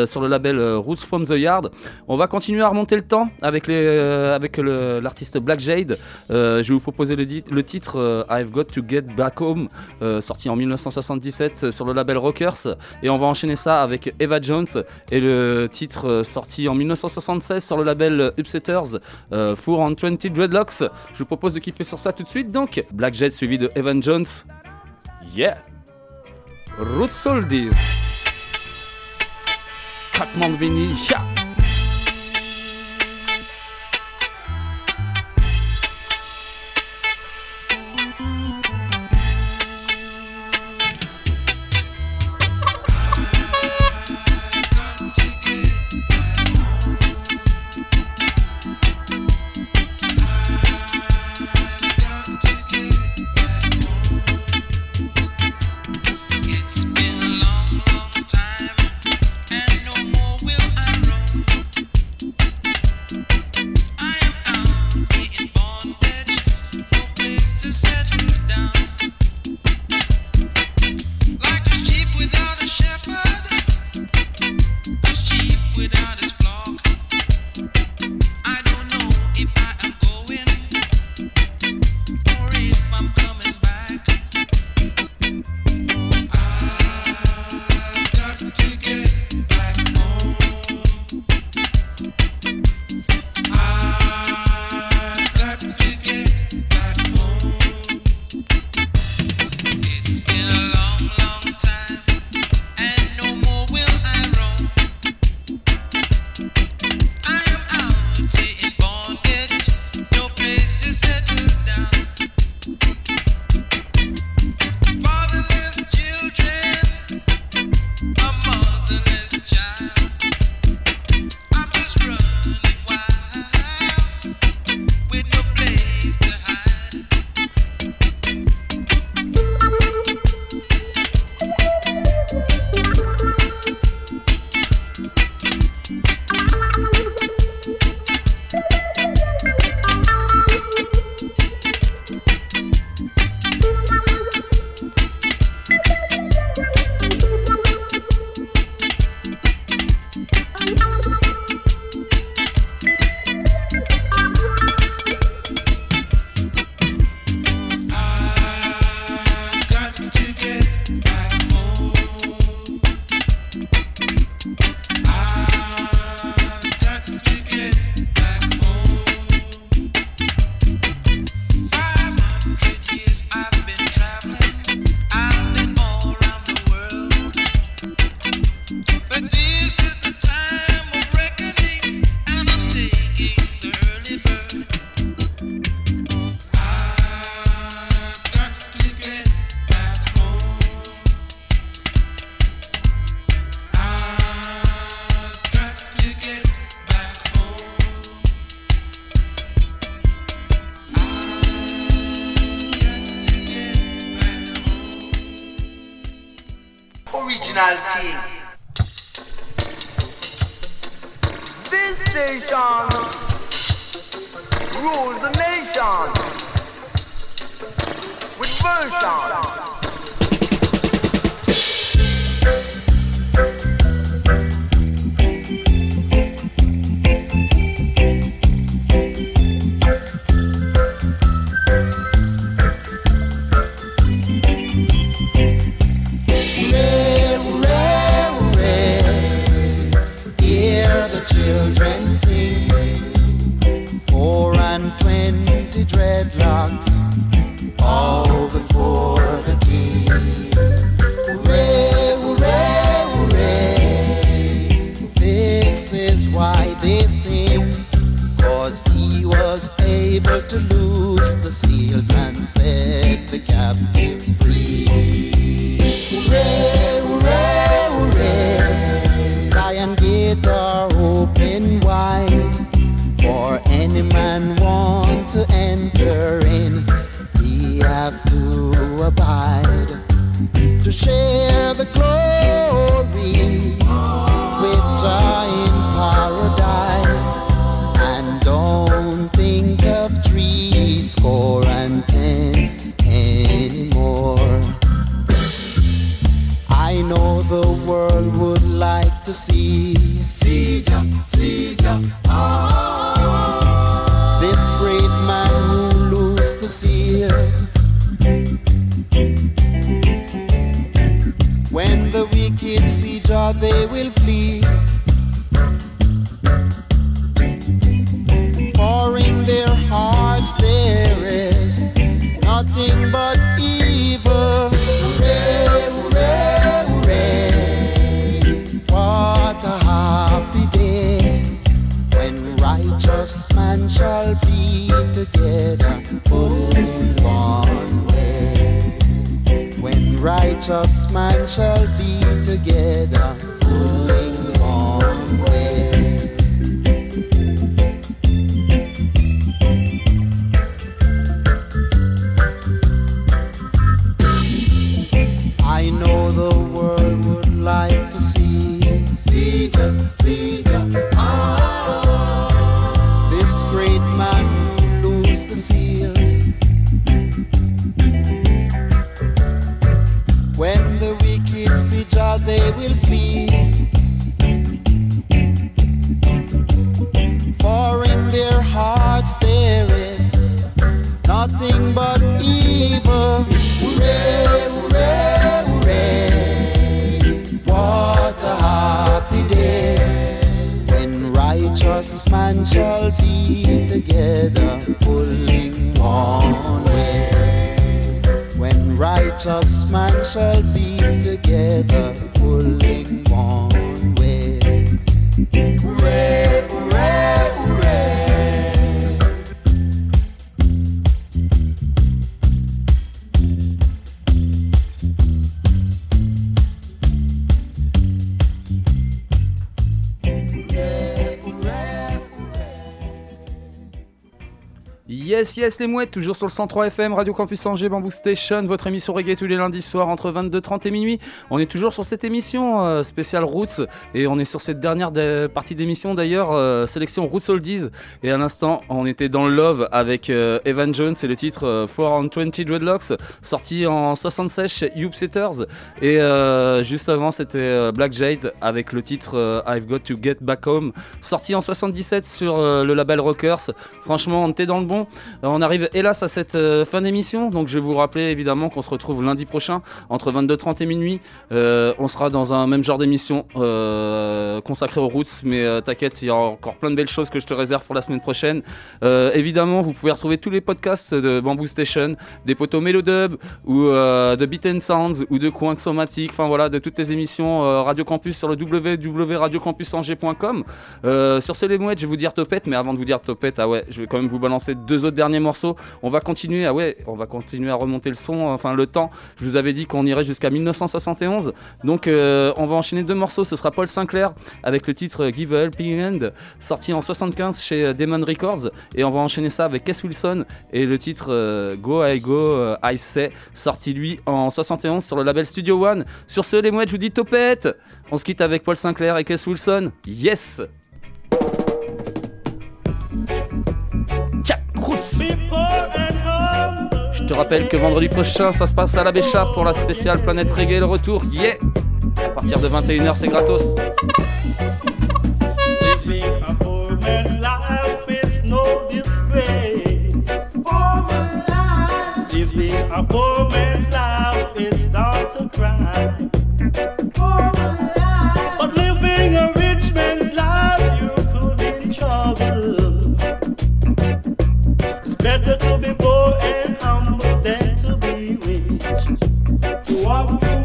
Speaker 7: sur le label Roots from the Yard. On va continuer à remonter le temps avec, l'artiste Black Jade. je vais vous proposer le, le titre I've Got to Get Back Home, sorti en 1978 sur le label Rockers. Et on va enchaîner ça avec Eva Jones et le titre sorti en 1976 sur le label Upsetters, euh, Four on 20 Dreadlocks. Je vous propose de kiffer sur ça tout de suite donc. Black Jet suivi de Evan Jones. Yeah! Root Soldiers. Crackman Vinny, yeah!
Speaker 11: nationality. Righteous man shall be together, pulling one
Speaker 1: Yes, yes, les mouettes, toujours sur le 103 FM, Radio Campus Angers, Bamboo Station, votre émission reggae tous les lundis soirs entre 22h30 et minuit. On est toujours sur cette émission euh, spéciale Roots et on est sur cette dernière de- partie d'émission d'ailleurs, euh, sélection Roots Oldies. Et à l'instant, on était dans Love avec euh, Evan Jones et le titre euh, 420 Dreadlocks, sorti en 76 chez Setters. Et juste avant, c'était Black Jade avec le titre I've Got to Get Back Home, sorti en 77 sur le label Rockers. Franchement, on était dans le bon. Euh, On arrive hélas à cette euh, fin d'émission, donc je vais vous rappeler évidemment qu'on se retrouve lundi prochain entre 22h30 et minuit. Euh, on sera dans un même genre d'émission consacrée aux roots, mais t'inquiète, il y a encore plein de belles choses que je te réserve pour la semaine prochaine. Évidemment, vous pouvez retrouver tous les podcasts de Bamboo Station, des poteaux Mélodub ou de Beat and Sounds ou de Coin Somatique, enfin voilà, de toutes les émissions Radio Campus sur le www.radiocampusangers.com. Sur ce les mouettes, je vais vous dire topette, mais avant de vous dire topette, ah ouais, je vais quand même vous balancer deux autres derniers morceaux. On va continuer, ouais, on va continuer à remonter le son, enfin le temps. Je vous avais dit qu'on irait jusqu'à 1971, donc euh, on va enchaîner deux morceaux. Ce sera Paul Sinclair avec le titre Give a Helping Hand, sorti en 75 chez euh, Demon Records, et on va enchaîner ça avec Kess Wilson et le titre euh, Go I Go I Say, sorti lui en 71 sur le label Studio One. Sur ce, les mouettes, je vous dis topette. On se quitte avec Paul Sinclair et Kess Wilson. Yes. Je te rappelle que vendredi prochain, ça se passe à la Bécha pour la spéciale Planète Reggae, le retour. Yeah À partir de 21h, c'est gratos.
Speaker 15: A poor man's life is disgrace. Living up.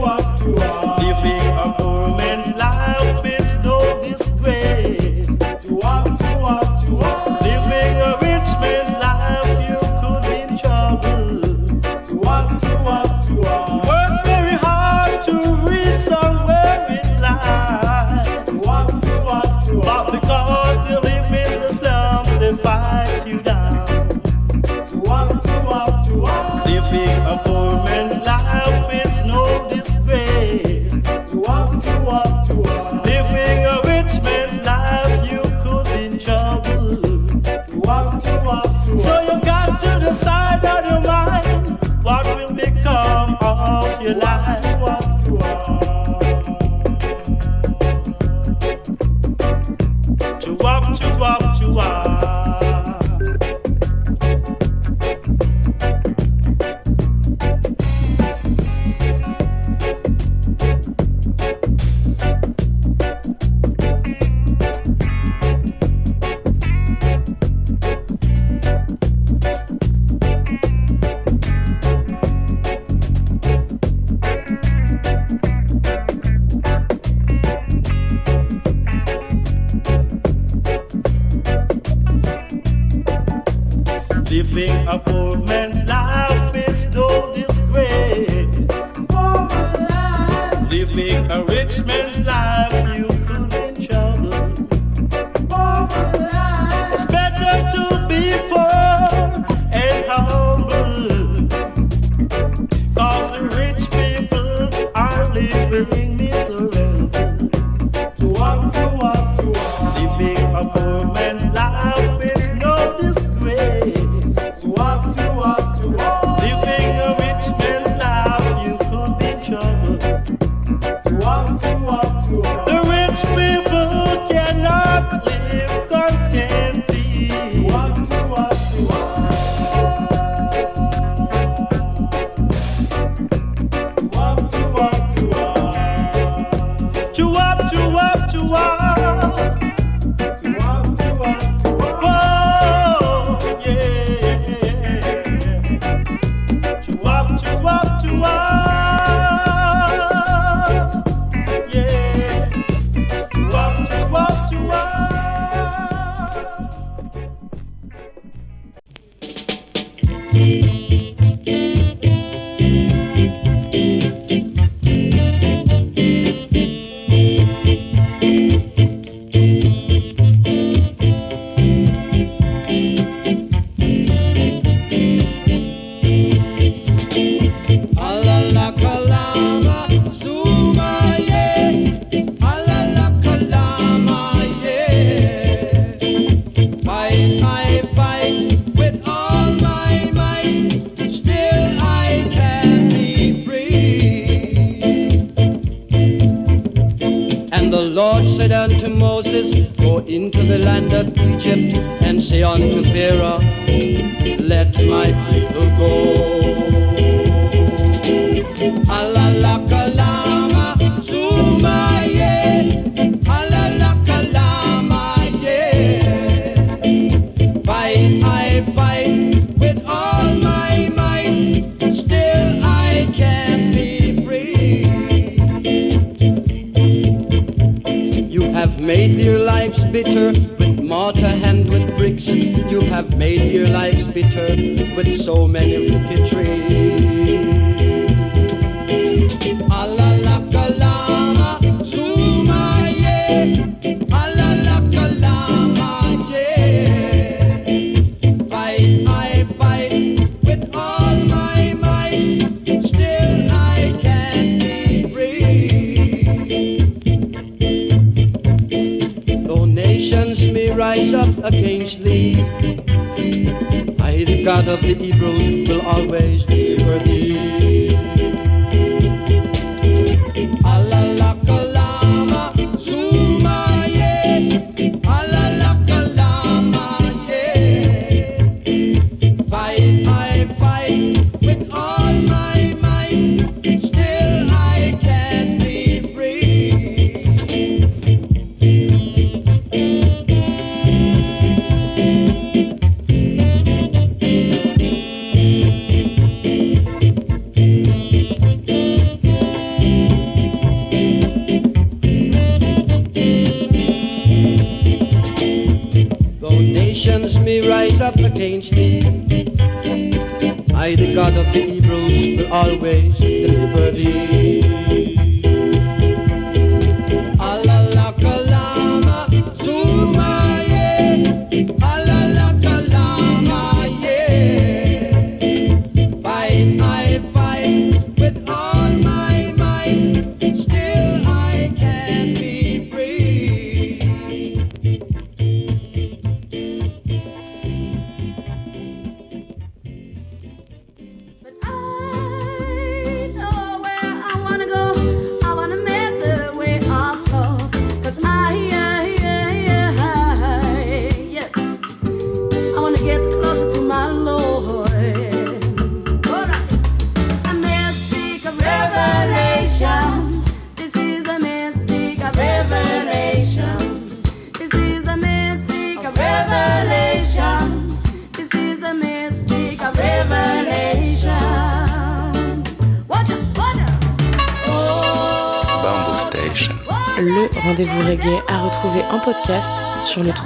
Speaker 10: Bitter with so many